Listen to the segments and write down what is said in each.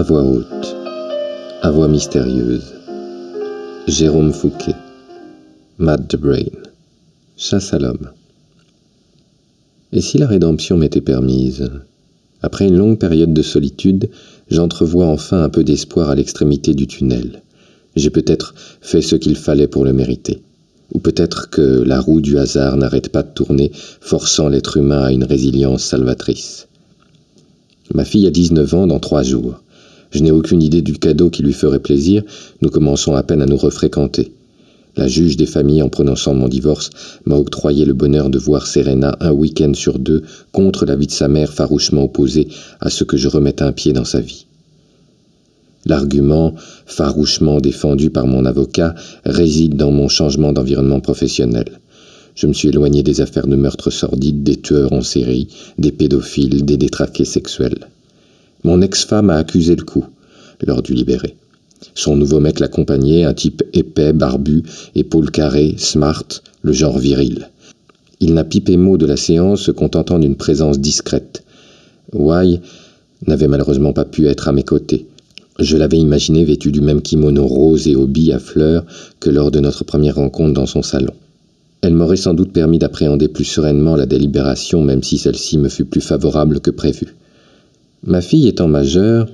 À voix haute, à voix mystérieuse. Jérôme Fouquet, Matt the Brain, Chasse à l'homme. Et si la rédemption m'était permise Après une longue période de solitude, j'entrevois enfin un peu d'espoir à l'extrémité du tunnel. J'ai peut-être fait ce qu'il fallait pour le mériter. Ou peut-être que la roue du hasard n'arrête pas de tourner, forçant l'être humain à une résilience salvatrice. Ma fille a 19 ans dans trois jours. Je n'ai aucune idée du cadeau qui lui ferait plaisir, nous commençons à peine à nous refréquenter. La juge des familles, en prononçant mon divorce, m'a octroyé le bonheur de voir Serena un week-end sur deux contre l'avis de sa mère farouchement opposée à ce que je remette un pied dans sa vie. L'argument, farouchement défendu par mon avocat, réside dans mon changement d'environnement professionnel. Je me suis éloigné des affaires de meurtre sordides, des tueurs en série, des pédophiles, des détraqués sexuels. Mon ex-femme a accusé le coup, lors du libéré. Son nouveau mec l'accompagnait, un type épais, barbu, épaules carrées, smart, le genre viril. Il n'a pipé mot de la séance, se contentant d'une présence discrète. Why n'avait malheureusement pas pu être à mes côtés. Je l'avais imaginé vêtu du même kimono rose et billes à fleurs que lors de notre première rencontre dans son salon. Elle m'aurait sans doute permis d'appréhender plus sereinement la délibération, même si celle-ci me fut plus favorable que prévu. Ma fille étant majeure,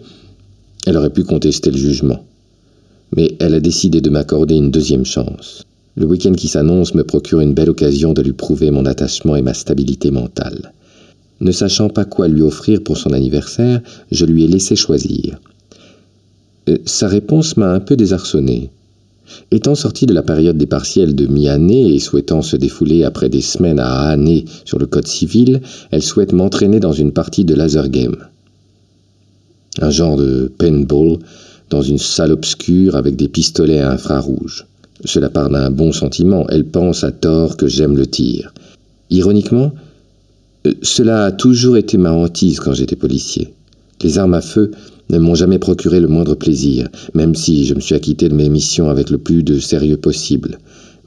elle aurait pu contester le jugement. Mais elle a décidé de m'accorder une deuxième chance. Le week-end qui s'annonce me procure une belle occasion de lui prouver mon attachement et ma stabilité mentale. Ne sachant pas quoi lui offrir pour son anniversaire, je lui ai laissé choisir. Euh, sa réponse m'a un peu désarçonné. Étant sortie de la période des partiels de mi-année et souhaitant se défouler après des semaines à année sur le code civil, elle souhaite m'entraîner dans une partie de laser game. Un genre de paintball dans une salle obscure avec des pistolets à infrarouge. Cela part d'un bon sentiment, elle pense à tort que j'aime le tir. Ironiquement, euh, cela a toujours été ma hantise quand j'étais policier. Les armes à feu ne m'ont jamais procuré le moindre plaisir, même si je me suis acquitté de mes missions avec le plus de sérieux possible.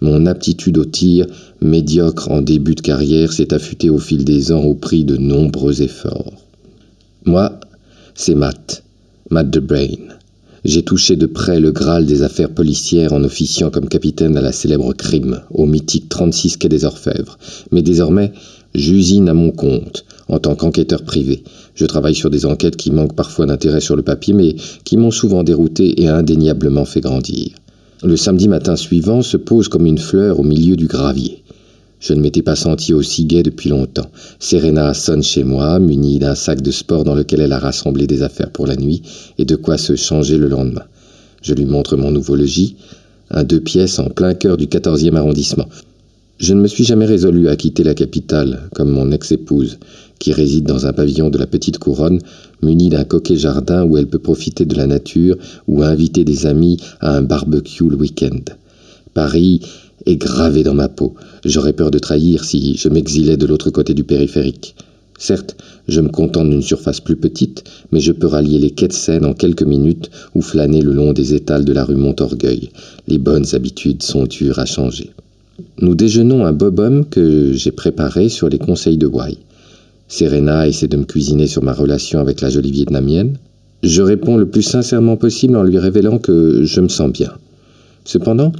Mon aptitude au tir, médiocre en début de carrière, s'est affûtée au fil des ans au prix de nombreux efforts. Moi, c'est Matt, Matt the Brain. J'ai touché de près le Graal des affaires policières en officiant comme capitaine à la célèbre crime, au mythique 36 quai des Orfèvres. Mais désormais, j'usine à mon compte, en tant qu'enquêteur privé. Je travaille sur des enquêtes qui manquent parfois d'intérêt sur le papier, mais qui m'ont souvent dérouté et indéniablement fait grandir. Le samedi matin suivant se pose comme une fleur au milieu du gravier. Je ne m'étais pas senti aussi gai depuis longtemps. Serena sonne chez moi, munie d'un sac de sport dans lequel elle a rassemblé des affaires pour la nuit et de quoi se changer le lendemain. Je lui montre mon nouveau logis, un deux pièces en plein cœur du quatorzième arrondissement. Je ne me suis jamais résolu à quitter la capitale, comme mon ex-épouse, qui réside dans un pavillon de la petite couronne, muni d'un coquet jardin où elle peut profiter de la nature ou inviter des amis à un barbecue le week-end. Paris est gravé dans ma peau. J'aurais peur de trahir si je m'exilais de l'autre côté du périphérique. Certes, je me contente d'une surface plus petite, mais je peux rallier les quais de Seine en quelques minutes ou flâner le long des étals de la rue Montorgueil. Les bonnes habitudes sont dures à changer. Nous déjeunons un bobum que j'ai préparé sur les conseils de Wai. Serena essaie de me cuisiner sur ma relation avec la jolie vietnamienne. Je réponds le plus sincèrement possible en lui révélant que je me sens bien. Cependant,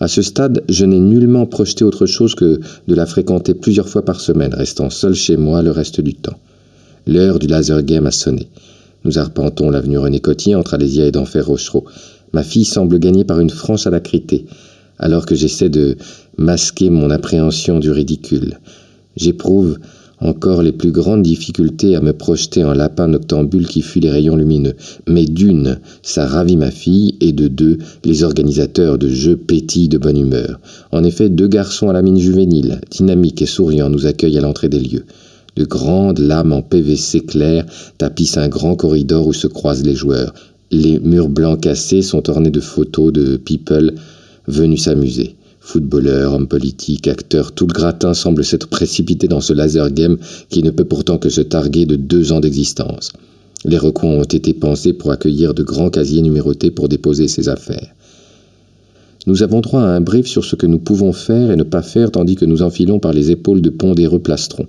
à ce stade, je n'ai nullement projeté autre chose que de la fréquenter plusieurs fois par semaine, restant seul chez moi le reste du temps. L'heure du laser game a sonné. Nous arpentons l'avenue René Coty entre Alésia et d'Enfer Rochereau. Ma fille semble gagner par une franche alacrité alors que j'essaie de masquer mon appréhension du ridicule. J'éprouve encore les plus grandes difficultés à me projeter en lapin noctambule qui fuit les rayons lumineux. Mais d'une, ça ravit ma fille, et de deux, les organisateurs de jeux pétillent de bonne humeur. En effet, deux garçons à la mine juvénile, dynamiques et souriants, nous accueillent à l'entrée des lieux. De grandes lames en PVC clair tapissent un grand corridor où se croisent les joueurs. Les murs blancs cassés sont ornés de photos de people venus s'amuser. Footballeurs, hommes politiques, acteurs, tout le gratin semble s'être précipité dans ce laser game qui ne peut pourtant que se targuer de deux ans d'existence. Les recoins ont été pensés pour accueillir de grands casiers numérotés pour déposer ses affaires. Nous avons droit à un brief sur ce que nous pouvons faire et ne pas faire tandis que nous enfilons par les épaules de pondéreux plastrons.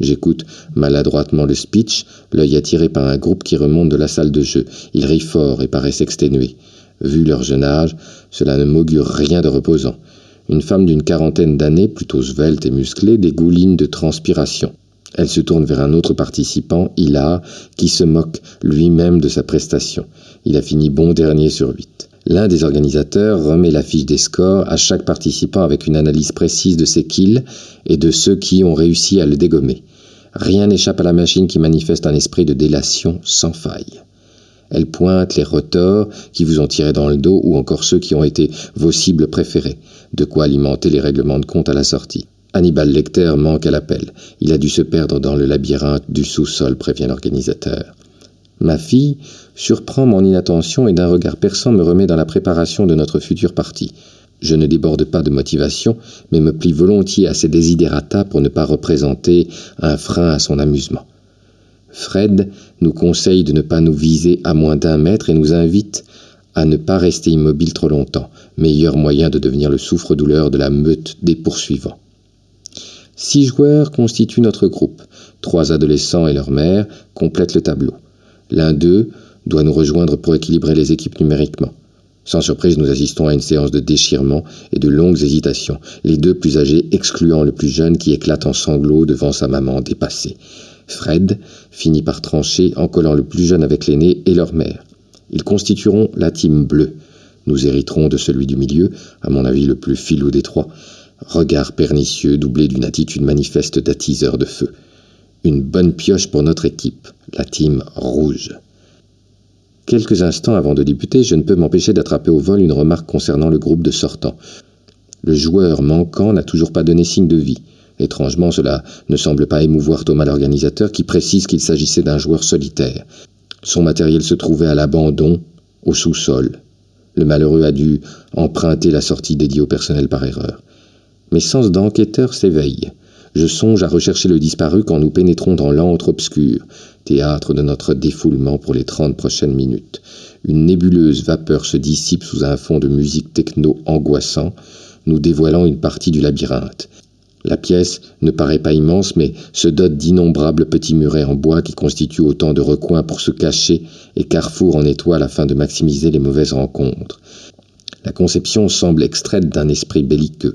J'écoute maladroitement le speech, l'œil attiré par un groupe qui remonte de la salle de jeu. Ils rient fort et paraissent exténués. Vu leur jeune âge, cela ne m'augure rien de reposant. Une femme d'une quarantaine d'années, plutôt svelte et musclée, dégouline de transpiration. Elle se tourne vers un autre participant, Hilar, qui se moque lui-même de sa prestation. Il a fini bon dernier sur huit. L'un des organisateurs remet la fiche des scores à chaque participant avec une analyse précise de ses kills et de ceux qui ont réussi à le dégommer. Rien n'échappe à la machine qui manifeste un esprit de délation sans faille. Elle pointe les retors qui vous ont tiré dans le dos ou encore ceux qui ont été vos cibles préférées, de quoi alimenter les règlements de compte à la sortie. Hannibal Lecter manque à l'appel. Il a dû se perdre dans le labyrinthe du sous-sol, prévient l'organisateur. Ma fille surprend mon inattention et d'un regard perçant me remet dans la préparation de notre future partie. Je ne déborde pas de motivation, mais me plie volontiers à ses désidérata pour ne pas représenter un frein à son amusement. Fred nous conseille de ne pas nous viser à moins d'un mètre et nous invite à ne pas rester immobile trop longtemps, meilleur moyen de devenir le souffre-douleur de la meute des poursuivants. Six joueurs constituent notre groupe. Trois adolescents et leur mère complètent le tableau. L'un d'eux doit nous rejoindre pour équilibrer les équipes numériquement. Sans surprise, nous assistons à une séance de déchirement et de longues hésitations, les deux plus âgés excluant le plus jeune qui éclate en sanglots devant sa maman dépassée. Fred finit par trancher en collant le plus jeune avec l'aîné et leur mère. Ils constitueront la team bleue. Nous hériterons de celui du milieu, à mon avis le plus filou des trois. Regard pernicieux doublé d'une attitude manifeste d'attiseur de feu. Une bonne pioche pour notre équipe, la team rouge. Quelques instants avant de débuter, je ne peux m'empêcher d'attraper au vol une remarque concernant le groupe de sortants. Le joueur manquant n'a toujours pas donné signe de vie. Étrangement, cela ne semble pas émouvoir Thomas l'organisateur qui précise qu'il s'agissait d'un joueur solitaire. Son matériel se trouvait à l'abandon, au sous-sol. Le malheureux a dû emprunter la sortie dédiée au personnel par erreur. Mes sens d'enquêteur s'éveillent. Je songe à rechercher le disparu quand nous pénétrons dans l'antre obscur, théâtre de notre défoulement pour les trente prochaines minutes. Une nébuleuse vapeur se dissipe sous un fond de musique techno angoissant, nous dévoilant une partie du labyrinthe. La pièce ne paraît pas immense, mais se dote d'innombrables petits murets en bois qui constituent autant de recoins pour se cacher et carrefours en étoiles afin de maximiser les mauvaises rencontres. La conception semble extraite d'un esprit belliqueux.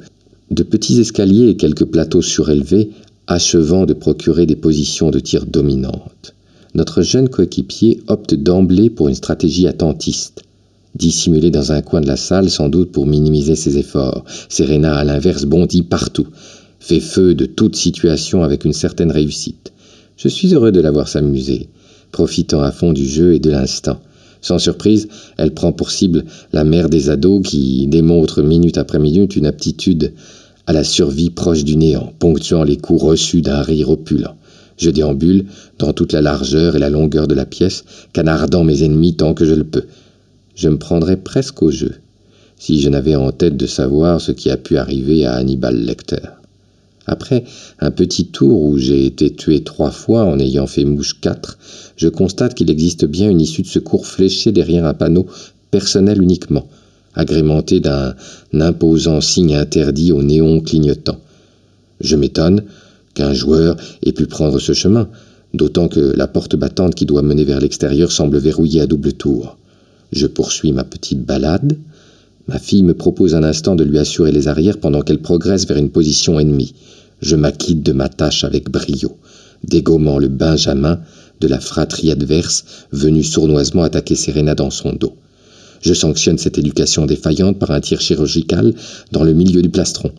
De petits escaliers et quelques plateaux surélevés achevant de procurer des positions de tir dominantes. Notre jeune coéquipier opte d'emblée pour une stratégie attentiste. Dissimulé dans un coin de la salle, sans doute pour minimiser ses efforts, Serena, à l'inverse, bondit partout, fait feu de toute situation avec une certaine réussite. Je suis heureux de la voir s'amuser, profitant à fond du jeu et de l'instant. Sans surprise, elle prend pour cible la mère des ados qui démontre minute après minute une aptitude à la survie proche du néant, ponctuant les coups reçus d'un rire opulent. Je déambule dans toute la largeur et la longueur de la pièce, canardant mes ennemis tant que je le peux. Je me prendrais presque au jeu, si je n'avais en tête de savoir ce qui a pu arriver à Hannibal Lecter. Après un petit tour où j'ai été tué trois fois en ayant fait mouche quatre, je constate qu'il existe bien une issue de secours fléchée derrière un panneau personnel uniquement, agrémenté d'un imposant signe interdit au néon clignotant. Je m'étonne qu'un joueur ait pu prendre ce chemin, d'autant que la porte battante qui doit mener vers l'extérieur semble verrouillée à double tour. Je poursuis ma petite balade. Ma fille me propose un instant de lui assurer les arrières pendant qu'elle progresse vers une position ennemie. Je m'acquitte de ma tâche avec brio, dégommant le Benjamin de la fratrie adverse venue sournoisement attaquer Serena dans son dos. Je sanctionne cette éducation défaillante par un tir chirurgical dans le milieu du plastron.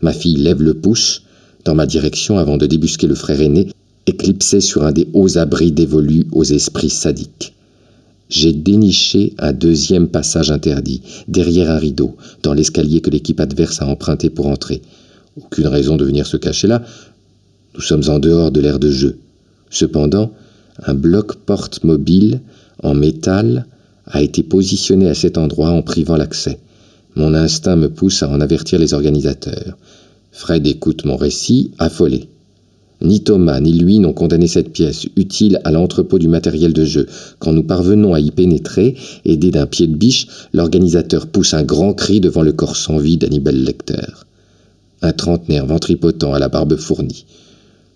Ma fille lève le pouce dans ma direction avant de débusquer le frère aîné, éclipsé sur un des hauts abris dévolus aux esprits sadiques. J'ai déniché un deuxième passage interdit, derrière un rideau, dans l'escalier que l'équipe adverse a emprunté pour entrer. Aucune raison de venir se cacher là. Nous sommes en dehors de l'aire de jeu. Cependant, un bloc porte mobile en métal a été positionné à cet endroit en privant l'accès. Mon instinct me pousse à en avertir les organisateurs. Fred écoute mon récit, affolé. Ni Thomas ni lui n'ont condamné cette pièce, utile à l'entrepôt du matériel de jeu. Quand nous parvenons à y pénétrer, aidé d'un pied de biche, l'organisateur pousse un grand cri devant le corps sans vie d'Hannibal Lecter un trentenaire ventripotent à la barbe fournie.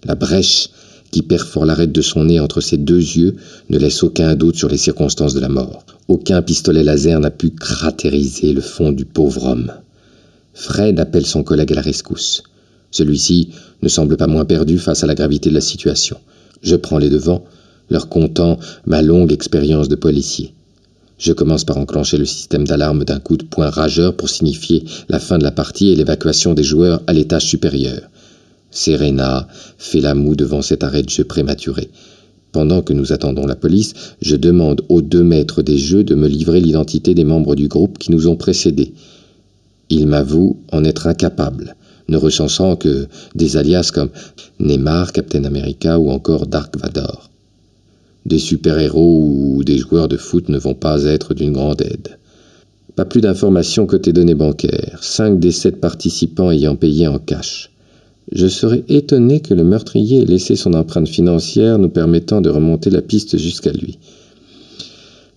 La brèche qui perfore l'arête de son nez entre ses deux yeux ne laisse aucun doute sur les circonstances de la mort. Aucun pistolet laser n'a pu cratériser le fond du pauvre homme. Fred appelle son collègue à la rescousse. Celui-ci ne semble pas moins perdu face à la gravité de la situation. Je prends les devants, leur contant ma longue expérience de policier. Je commence par enclencher le système d'alarme d'un coup de poing rageur pour signifier la fin de la partie et l'évacuation des joueurs à l'étage supérieur. Serena fait la moue devant cet arrêt de jeu prématuré. Pendant que nous attendons la police, je demande aux deux maîtres des jeux de me livrer l'identité des membres du groupe qui nous ont précédés. Ils m'avouent en être incapables, ne recensant que des alias comme Neymar, Captain America ou encore Dark Vador. Des super-héros ou des joueurs de foot ne vont pas être d'une grande aide. Pas plus d'informations côté données bancaires, cinq des sept participants ayant payé en cash. Je serais étonné que le meurtrier ait laissé son empreinte financière nous permettant de remonter la piste jusqu'à lui.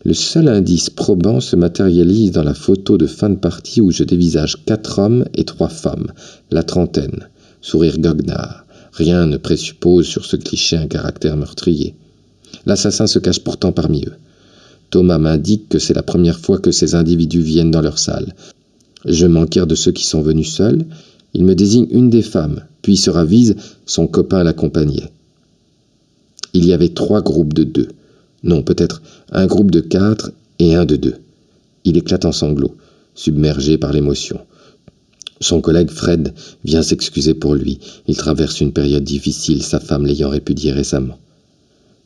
Le seul indice probant se matérialise dans la photo de fin de partie où je dévisage quatre hommes et trois femmes, la trentaine, sourire goguenard. Rien ne présuppose sur ce cliché un caractère meurtrier. L'assassin se cache pourtant parmi eux. Thomas m'indique que c'est la première fois que ces individus viennent dans leur salle. Je m'enquière de ceux qui sont venus seuls. Il me désigne une des femmes, puis se ravise, son copain l'accompagnait. Il y avait trois groupes de deux. Non, peut-être un groupe de quatre et un de deux. Il éclate en sanglots, submergé par l'émotion. Son collègue Fred vient s'excuser pour lui. Il traverse une période difficile, sa femme l'ayant répudié récemment.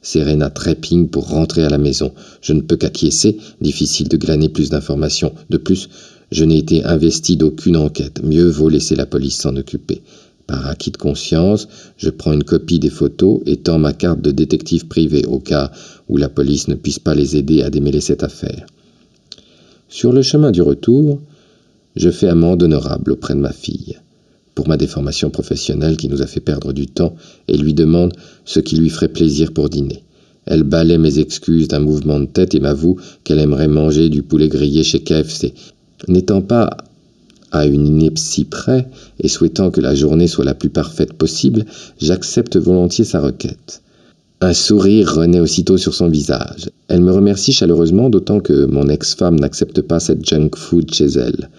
Serena trépigne pour rentrer à la maison. Je ne peux qu'acquiescer, difficile de glaner plus d'informations. De plus, je n'ai été investi d'aucune enquête. Mieux vaut laisser la police s'en occuper. Par acquis de conscience, je prends une copie des photos et tends ma carte de détective privé au cas où la police ne puisse pas les aider à démêler cette affaire. Sur le chemin du retour, je fais amende honorable auprès de ma fille pour ma déformation professionnelle qui nous a fait perdre du temps et lui demande ce qui lui ferait plaisir pour dîner. Elle balaie mes excuses d'un mouvement de tête et m'avoue qu'elle aimerait manger du poulet grillé chez KFC. N'étant pas à une ineptie près et souhaitant que la journée soit la plus parfaite possible, j'accepte volontiers sa requête. Un sourire renaît aussitôt sur son visage. Elle me remercie chaleureusement, d'autant que mon ex-femme n'accepte pas cette junk food chez elle.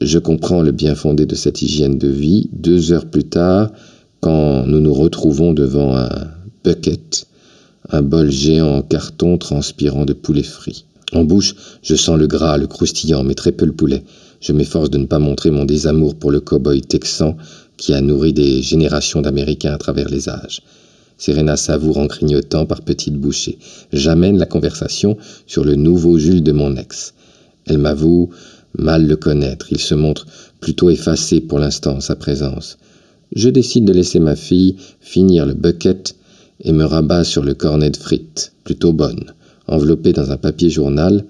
Je comprends le bien fondé de cette hygiène de vie deux heures plus tard, quand nous nous retrouvons devant un bucket, un bol géant en carton transpirant de poulet frit. En bouche, je sens le gras, le croustillant, mais très peu le poulet. Je m'efforce de ne pas montrer mon désamour pour le cow-boy texan qui a nourri des générations d'Américains à travers les âges. Serena savoure en grignotant par petites bouchées. J'amène la conversation sur le nouveau Jules de mon ex. Elle m'avoue mal le connaître. Il se montre plutôt effacé pour l'instant sa présence. Je décide de laisser ma fille finir le bucket et me rabats sur le cornet de frites, plutôt bonne. Enveloppée dans un papier journal,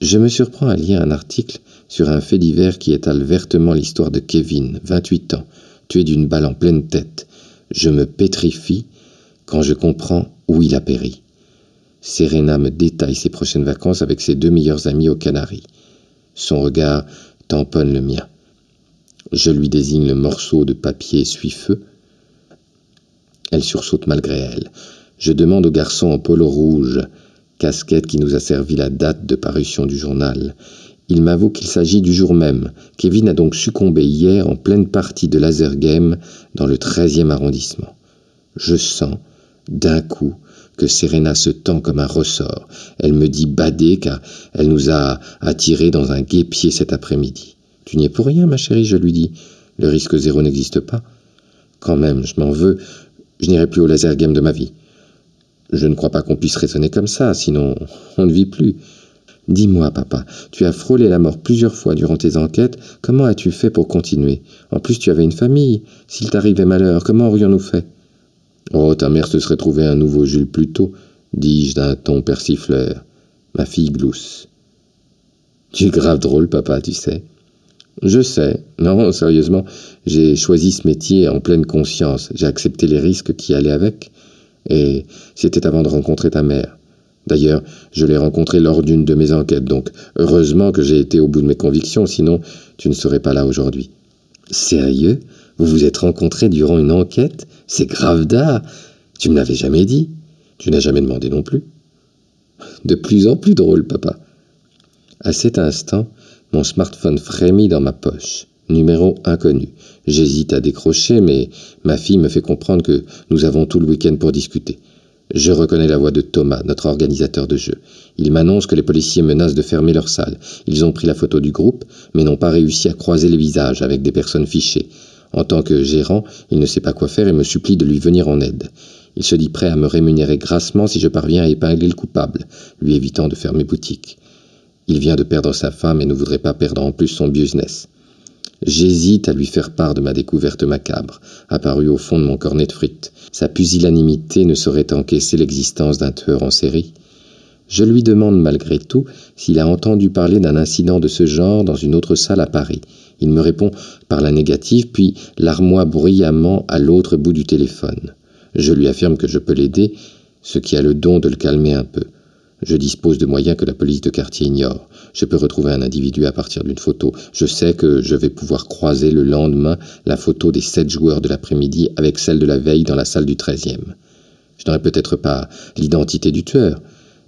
je me surprends à lire un article sur un fait divers qui étale vertement l'histoire de Kevin, 28 ans, tué d'une balle en pleine tête. Je me pétrifie quand je comprends où il a péri. Serena me détaille ses prochaines vacances avec ses deux meilleurs amis aux Canaries. Son regard tamponne le mien. Je lui désigne le morceau de papier suie-feu. Elle sursaute malgré elle. Je demande au garçon en polo rouge, casquette qui nous a servi la date de parution du journal. Il m'avoue qu'il s'agit du jour même. Kevin a donc succombé hier en pleine partie de laser game dans le 13e arrondissement. Je sens, d'un coup, que Serena se tend comme un ressort. Elle me dit bader car elle nous a attirés dans un guépier cet après-midi. Tu n'y es pour rien, ma chérie, je lui dis. Le risque zéro n'existe pas. Quand même, je m'en veux. Je n'irai plus au laser game de ma vie. Je ne crois pas qu'on puisse raisonner comme ça, sinon on ne vit plus. Dis-moi, papa, tu as frôlé la mort plusieurs fois durant tes enquêtes, comment as-tu fait pour continuer? En plus, tu avais une famille. S'il t'arrivait malheur, comment aurions-nous fait? Oh, ta mère se serait trouvé un nouveau Jules plus tôt, dis-je d'un ton persifleur. Ma fille glousse. Tu es grave drôle, papa, tu sais. Je sais. Non, sérieusement, j'ai choisi ce métier en pleine conscience. J'ai accepté les risques qui allaient avec. Et c'était avant de rencontrer ta mère. D'ailleurs, je l'ai rencontré lors d'une de mes enquêtes, donc heureusement que j'ai été au bout de mes convictions, sinon tu ne serais pas là aujourd'hui. Sérieux? Vous vous êtes rencontrés durant une enquête? C'est grave d'art Tu me l'avais jamais dit. Tu n'as jamais demandé non plus. De plus en plus drôle, papa. À cet instant, mon smartphone frémit dans ma poche. Numéro inconnu. J'hésite à décrocher, mais ma fille me fait comprendre que nous avons tout le week-end pour discuter. Je reconnais la voix de Thomas, notre organisateur de jeu. Il m'annonce que les policiers menacent de fermer leur salle. Ils ont pris la photo du groupe, mais n'ont pas réussi à croiser les visages avec des personnes fichées. En tant que gérant, il ne sait pas quoi faire et me supplie de lui venir en aide. Il se dit prêt à me rémunérer grassement si je parviens à épingler le coupable, lui évitant de fermer boutique. Il vient de perdre sa femme et ne voudrait pas perdre en plus son business. J'hésite à lui faire part de ma découverte macabre, apparue au fond de mon cornet de frites. Sa pusillanimité ne saurait encaisser l'existence d'un tueur en série. Je lui demande malgré tout s'il a entendu parler d'un incident de ce genre dans une autre salle à Paris. Il me répond par la négative, puis larmoie bruyamment à l'autre bout du téléphone. Je lui affirme que je peux l'aider, ce qui a le don de le calmer un peu. Je dispose de moyens que la police de quartier ignore. Je peux retrouver un individu à partir d'une photo. Je sais que je vais pouvoir croiser le lendemain la photo des sept joueurs de l'après-midi avec celle de la veille dans la salle du treizième. Je n'aurai peut-être pas l'identité du tueur,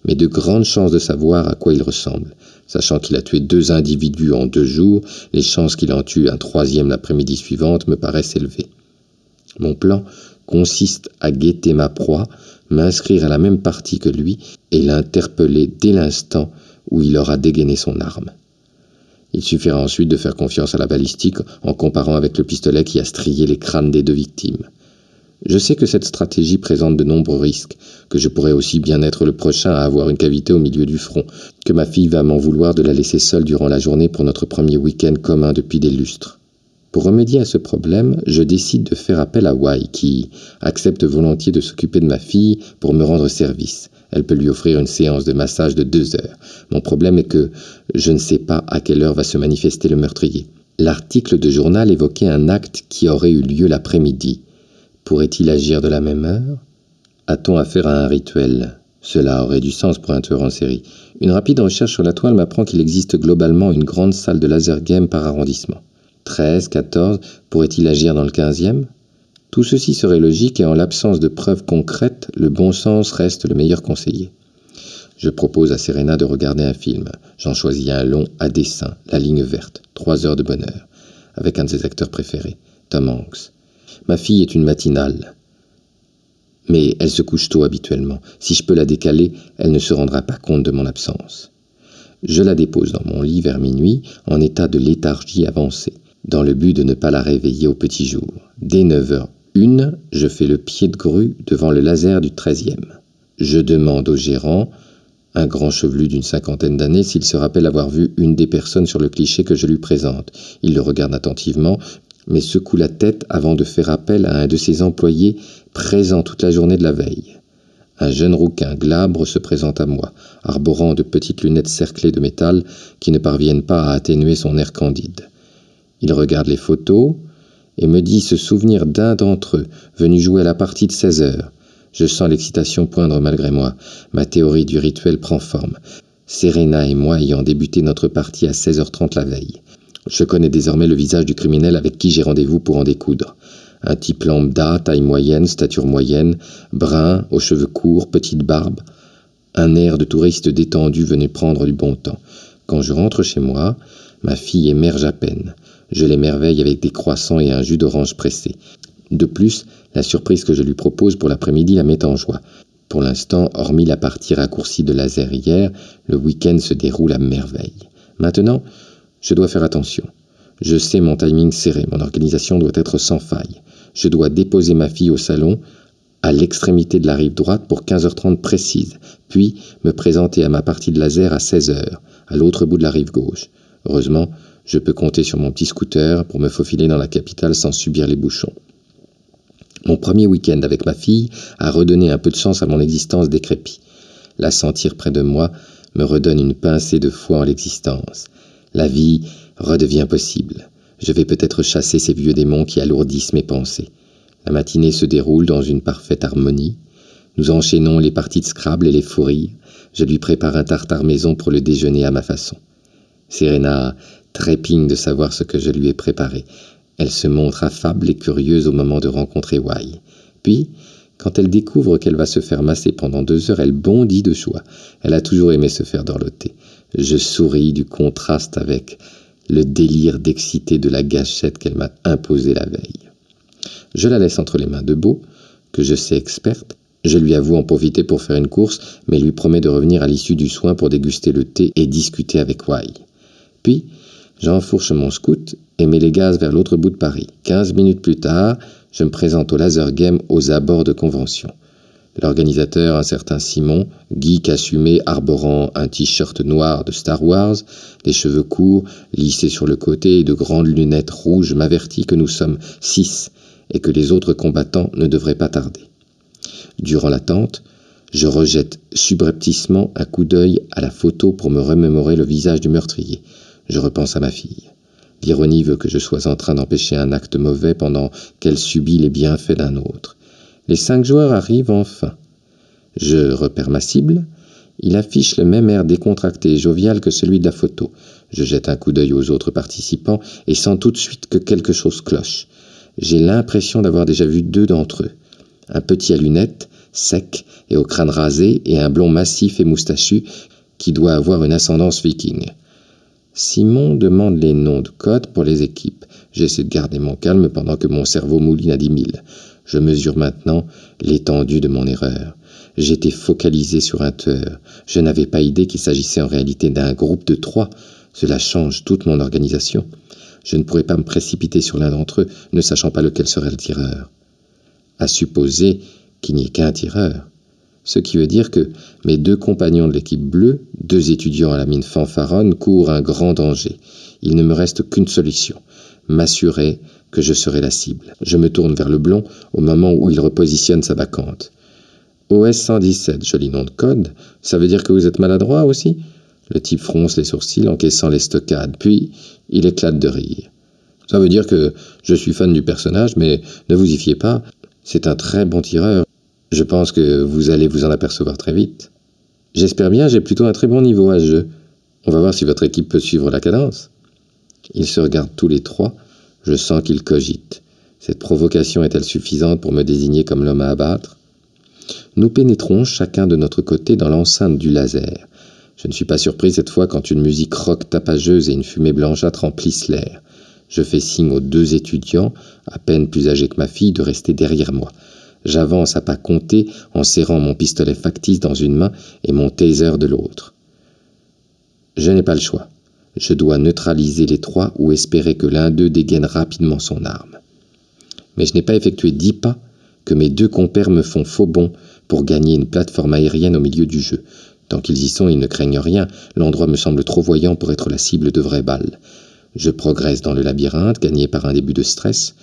mais de grandes chances de savoir à quoi il ressemble. Sachant qu'il a tué deux individus en deux jours, les chances qu'il en tue un troisième l'après-midi suivante me paraissent élevées. Mon plan consiste à guetter ma proie, m'inscrire à la même partie que lui et l'interpeller dès l'instant où il aura dégainé son arme. Il suffira ensuite de faire confiance à la balistique en comparant avec le pistolet qui a strié les crânes des deux victimes. Je sais que cette stratégie présente de nombreux risques, que je pourrais aussi bien être le prochain à avoir une cavité au milieu du front, que ma fille va m'en vouloir de la laisser seule durant la journée pour notre premier week-end commun depuis des lustres. Pour remédier à ce problème, je décide de faire appel à Wai, qui accepte volontiers de s'occuper de ma fille pour me rendre service. Elle peut lui offrir une séance de massage de deux heures. Mon problème est que je ne sais pas à quelle heure va se manifester le meurtrier. L'article de journal évoquait un acte qui aurait eu lieu l'après-midi. Pourrait-il agir de la même heure? A-t-on affaire à un rituel? Cela aurait du sens pour un tueur en série. Une rapide recherche sur la toile m'apprend qu'il existe globalement une grande salle de laser game par arrondissement. 13, 14, pourrait-il agir dans le 15e Tout ceci serait logique et en l'absence de preuves concrètes, le bon sens reste le meilleur conseiller. Je propose à Serena de regarder un film. J'en choisis un long à dessin, La ligne verte, trois heures de bonheur, avec un de ses acteurs préférés, Tom Hanks. Ma fille est une matinale, mais elle se couche tôt habituellement. Si je peux la décaler, elle ne se rendra pas compte de mon absence. Je la dépose dans mon lit vers minuit, en état de léthargie avancée dans le but de ne pas la réveiller au petit jour. Dès 9h01, je fais le pied de grue devant le laser du 13e. Je demande au gérant, un grand chevelu d'une cinquantaine d'années, s'il se rappelle avoir vu une des personnes sur le cliché que je lui présente. Il le regarde attentivement, mais secoue la tête avant de faire appel à un de ses employés présent toute la journée de la veille. Un jeune rouquin glabre se présente à moi, arborant de petites lunettes cerclées de métal qui ne parviennent pas à atténuer son air candide. Il regarde les photos et me dit se souvenir d'un d'entre eux venu jouer à la partie de 16 heures. Je sens l'excitation poindre malgré moi. Ma théorie du rituel prend forme. Serena et moi ayant débuté notre partie à 16h30 la veille. Je connais désormais le visage du criminel avec qui j'ai rendez-vous pour en découdre. Un type lambda, taille moyenne, stature moyenne, brun, aux cheveux courts, petite barbe. Un air de touriste détendu venait prendre du bon temps. Quand je rentre chez moi, ma fille émerge à peine. Je l'émerveille avec des croissants et un jus d'orange pressé. De plus, la surprise que je lui propose pour l'après-midi la met en joie. Pour l'instant, hormis la partie raccourcie de laser hier, le week-end se déroule à merveille. Maintenant, je dois faire attention. Je sais mon timing serré, mon organisation doit être sans faille. Je dois déposer ma fille au salon à l'extrémité de la rive droite pour 15h30 précise, puis me présenter à ma partie de laser à 16h, à l'autre bout de la rive gauche. Heureusement, je peux compter sur mon petit scooter pour me faufiler dans la capitale sans subir les bouchons. Mon premier week-end avec ma fille a redonné un peu de sens à mon existence décrépite. La sentir près de moi me redonne une pincée de foi en l'existence. La vie redevient possible. Je vais peut-être chasser ces vieux démons qui alourdissent mes pensées. La matinée se déroule dans une parfaite harmonie. Nous enchaînons les parties de Scrabble et les fous Je lui prépare un tartare maison pour le déjeuner à ma façon. Serena trépigne de savoir ce que je lui ai préparé. Elle se montre affable et curieuse au moment de rencontrer Wai. Puis, quand elle découvre qu'elle va se faire masser pendant deux heures, elle bondit de joie. Elle a toujours aimé se faire dorloter. Je souris du contraste avec le délire d'excité de la gâchette qu'elle m'a imposée la veille. Je la laisse entre les mains de Beau, que je sais experte. Je lui avoue en profiter pour faire une course, mais lui promets de revenir à l'issue du soin pour déguster le thé et discuter avec Wai. Puis, j'enfourche mon scout et mets les gaz vers l'autre bout de Paris. Quinze minutes plus tard, je me présente au laser game aux abords de convention. L'organisateur, un certain Simon, geek assumé arborant un t-shirt noir de Star Wars, des cheveux courts, lissés sur le côté et de grandes lunettes rouges, m'avertit que nous sommes six et que les autres combattants ne devraient pas tarder. Durant l'attente, je rejette subrepticement un coup d'œil à la photo pour me remémorer le visage du meurtrier. Je repense à ma fille. L'ironie veut que je sois en train d'empêcher un acte mauvais pendant qu'elle subit les bienfaits d'un autre. Les cinq joueurs arrivent enfin. Je repère ma cible. Il affiche le même air décontracté et jovial que celui de la photo. Je jette un coup d'œil aux autres participants et sens tout de suite que quelque chose cloche. J'ai l'impression d'avoir déjà vu deux d'entre eux. Un petit à lunettes, sec et au crâne rasé, et un blond massif et moustachu qui doit avoir une ascendance viking. Simon demande les noms de code pour les équipes. J'essaie de garder mon calme pendant que mon cerveau mouline à dix mille. Je mesure maintenant l'étendue de mon erreur. J'étais focalisé sur un tueur. Je n'avais pas idée qu'il s'agissait en réalité d'un groupe de trois. Cela change toute mon organisation. Je ne pourrais pas me précipiter sur l'un d'entre eux, ne sachant pas lequel serait le tireur. À supposer qu'il n'y ait qu'un tireur ce qui veut dire que mes deux compagnons de l'équipe bleue, deux étudiants à la mine fanfaronne, courent un grand danger. Il ne me reste qu'une solution m'assurer que je serai la cible. Je me tourne vers le blond au moment où il repositionne sa vacante. OS 117, joli nom de code, ça veut dire que vous êtes maladroit aussi? Le type fronce les sourcils, encaissant les stockades, puis il éclate de rire. Ça veut dire que je suis fan du personnage, mais ne vous y fiez pas, c'est un très bon tireur je pense que vous allez vous en apercevoir très vite. J'espère bien, j'ai plutôt un très bon niveau à ce jeu. On va voir si votre équipe peut suivre la cadence. Ils se regardent tous les trois. Je sens qu'ils cogitent. Cette provocation est-elle suffisante pour me désigner comme l'homme à abattre? Nous pénétrons chacun de notre côté dans l'enceinte du laser. Je ne suis pas surpris cette fois quand une musique rock tapageuse et une fumée blanchâtre remplissent l'air. Je fais signe aux deux étudiants, à peine plus âgés que ma fille, de rester derrière moi. J'avance à pas compter en serrant mon pistolet factice dans une main et mon taser de l'autre. Je n'ai pas le choix. Je dois neutraliser les trois ou espérer que l'un d'eux dégaine rapidement son arme. Mais je n'ai pas effectué dix pas que mes deux compères me font faux bond pour gagner une plateforme aérienne au milieu du jeu. Tant qu'ils y sont, ils ne craignent rien. L'endroit me semble trop voyant pour être la cible de vraies balles. Je progresse dans le labyrinthe, gagné par un début de stress.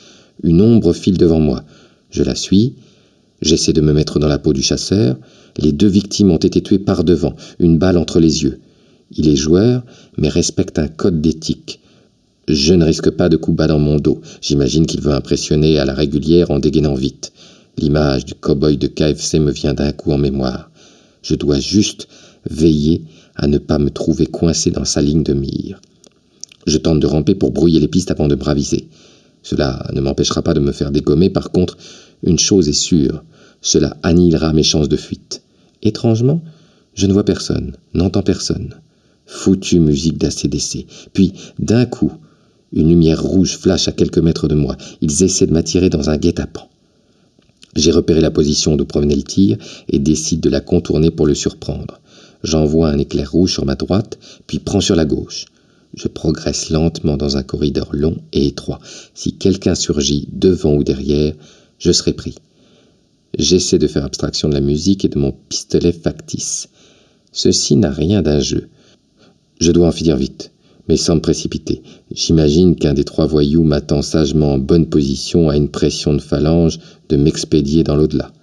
Une ombre file devant moi. Je la suis, J'essaie de me mettre dans la peau du chasseur. Les deux victimes ont été tuées par devant, une balle entre les yeux. Il est joueur, mais respecte un code d'éthique. Je ne risque pas de coups bas dans mon dos. J'imagine qu'il veut impressionner à la régulière en dégainant vite. L'image du cow-boy de KFC me vient d'un coup en mémoire. Je dois juste veiller à ne pas me trouver coincé dans sa ligne de mire. Je tente de ramper pour brouiller les pistes avant de braviser. Cela ne m'empêchera pas de me faire dégommer, par contre, une chose est sûre, cela annihilera mes chances de fuite. Étrangement, je ne vois personne, n'entends personne. Foutue musique d'ACDC. Puis, d'un coup, une lumière rouge flash à quelques mètres de moi. Ils essaient de m'attirer dans un guet-apens. J'ai repéré la position d'où provenait le tir et décide de la contourner pour le surprendre. J'envoie un éclair rouge sur ma droite, puis prends sur la gauche. Je progresse lentement dans un corridor long et étroit. Si quelqu'un surgit devant ou derrière, je serai pris. J'essaie de faire abstraction de la musique et de mon pistolet factice. Ceci n'a rien d'un jeu. Je dois en finir vite, mais sans me précipiter. J'imagine qu'un des trois voyous m'attend sagement en bonne position à une pression de phalange de m'expédier dans l'au-delà.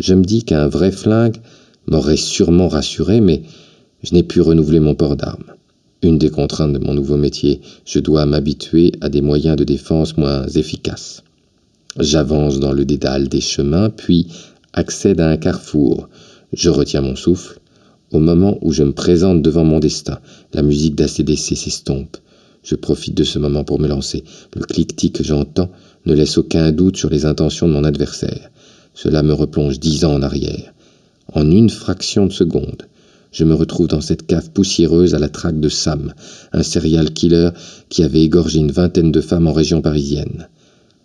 Je me dis qu'un vrai flingue m'aurait sûrement rassuré, mais je n'ai pu renouveler mon port d'armes. Une des contraintes de mon nouveau métier, je dois m'habituer à des moyens de défense moins efficaces. J'avance dans le dédale des chemins, puis accède à un carrefour. Je retiens mon souffle. Au moment où je me présente devant mon destin, la musique d'ACDC s'estompe. Je profite de ce moment pour me lancer. Le cliquetis que j'entends ne laisse aucun doute sur les intentions de mon adversaire. Cela me replonge dix ans en arrière. En une fraction de seconde, je me retrouve dans cette cave poussiéreuse à la traque de Sam, un serial killer qui avait égorgé une vingtaine de femmes en région parisienne.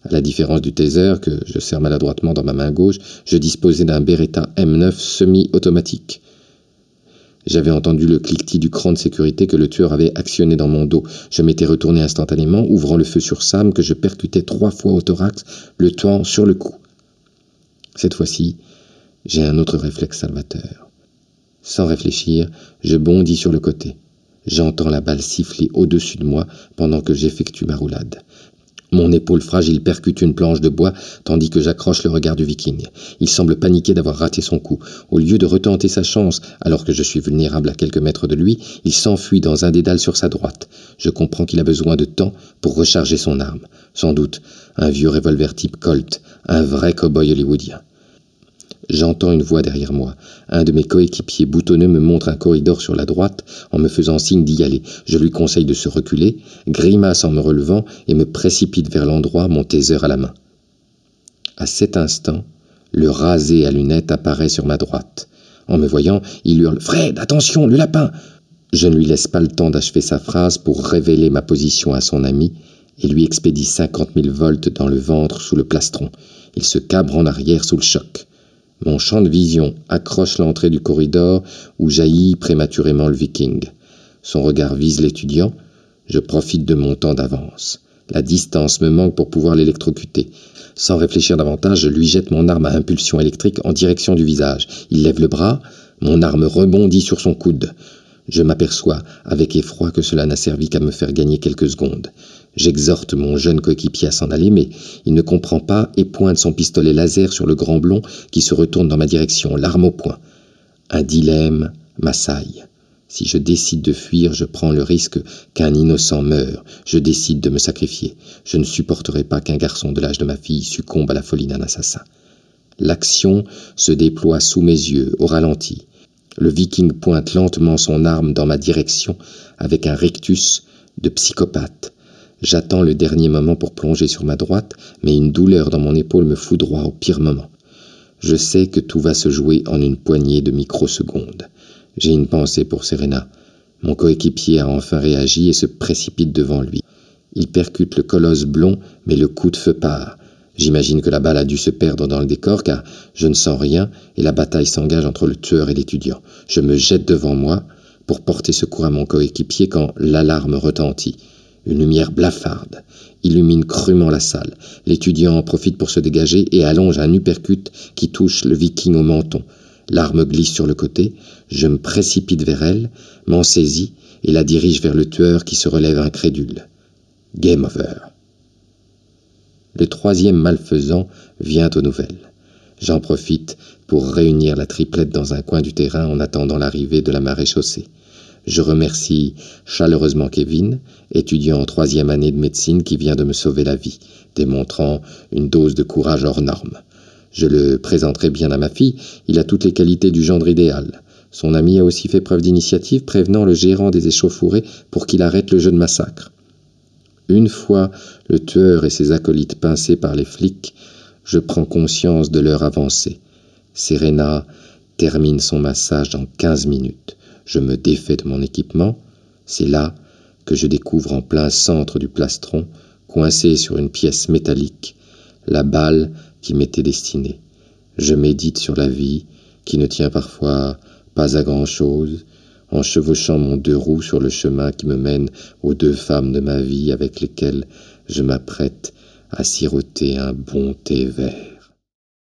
À la différence du taser que je serre maladroitement dans ma main gauche, je disposais d'un Beretta M9 semi-automatique. J'avais entendu le cliquetis du cran de sécurité que le tueur avait actionné dans mon dos. Je m'étais retourné instantanément, ouvrant le feu sur Sam que je percutais trois fois au thorax, le tuant sur le cou. Cette fois-ci, j'ai un autre réflexe salvateur. Sans réfléchir, je bondis sur le côté. J'entends la balle siffler au-dessus de moi pendant que j'effectue ma roulade. Mon épaule fragile percute une planche de bois tandis que j'accroche le regard du viking. Il semble paniqué d'avoir raté son coup. Au lieu de retenter sa chance, alors que je suis vulnérable à quelques mètres de lui, il s'enfuit dans un dédale sur sa droite. Je comprends qu'il a besoin de temps pour recharger son arme. Sans doute un vieux revolver type Colt, un vrai cow-boy hollywoodien. J'entends une voix derrière moi. Un de mes coéquipiers boutonneux me montre un corridor sur la droite en me faisant signe d'y aller. Je lui conseille de se reculer, grimace en me relevant et me précipite vers l'endroit, mon taser à la main. À cet instant, le rasé à lunettes apparaît sur ma droite. En me voyant, il hurle Fred, attention, le lapin Je ne lui laisse pas le temps d'achever sa phrase pour révéler ma position à son ami et lui expédie cinquante mille volts dans le ventre sous le plastron. Il se cabre en arrière sous le choc. Mon champ de vision accroche l'entrée du corridor où jaillit prématurément le viking. Son regard vise l'étudiant. Je profite de mon temps d'avance. La distance me manque pour pouvoir l'électrocuter. Sans réfléchir davantage, je lui jette mon arme à impulsion électrique en direction du visage. Il lève le bras, mon arme rebondit sur son coude. Je m'aperçois avec effroi que cela n'a servi qu'à me faire gagner quelques secondes. J'exhorte mon jeune coéquipier à s'en aller, mais il ne comprend pas et pointe son pistolet laser sur le grand blond qui se retourne dans ma direction, l'arme au poing. Un dilemme m'assaille. Si je décide de fuir, je prends le risque qu'un innocent meure. Je décide de me sacrifier. Je ne supporterai pas qu'un garçon de l'âge de ma fille succombe à la folie d'un assassin. L'action se déploie sous mes yeux, au ralenti. Le viking pointe lentement son arme dans ma direction avec un rictus de psychopathe. J'attends le dernier moment pour plonger sur ma droite, mais une douleur dans mon épaule me foudroie au pire moment. Je sais que tout va se jouer en une poignée de microsecondes. J'ai une pensée pour Serena. Mon coéquipier a enfin réagi et se précipite devant lui. Il percute le colosse blond, mais le coup de feu part. J'imagine que la balle a dû se perdre dans le décor car je ne sens rien et la bataille s'engage entre le tueur et l'étudiant. Je me jette devant moi pour porter secours à mon coéquipier quand l'alarme retentit. Une lumière blafarde illumine crûment la salle. L'étudiant en profite pour se dégager et allonge un uppercut qui touche le viking au menton. L'arme glisse sur le côté, je me précipite vers elle, m'en saisis et la dirige vers le tueur qui se relève incrédule. Game over. Le troisième malfaisant vient aux nouvelles. J'en profite pour réunir la triplette dans un coin du terrain en attendant l'arrivée de la marée chaussée. Je remercie chaleureusement Kevin, étudiant en troisième année de médecine qui vient de me sauver la vie, démontrant une dose de courage hors norme. Je le présenterai bien à ma fille, il a toutes les qualités du gendre idéal. Son ami a aussi fait preuve d'initiative, prévenant le gérant des échauffourées pour qu'il arrête le jeu de massacre. Une fois le tueur et ses acolytes pincés par les flics, je prends conscience de leur avancée. Serena termine son massage dans quinze minutes je me défais de mon équipement, c'est là que je découvre en plein centre du plastron, coincé sur une pièce métallique, la balle qui m'était destinée. Je médite sur la vie, qui ne tient parfois pas à grand-chose, en chevauchant mon deux roues sur le chemin qui me mène aux deux femmes de ma vie avec lesquelles je m'apprête à siroter un bon thé vert.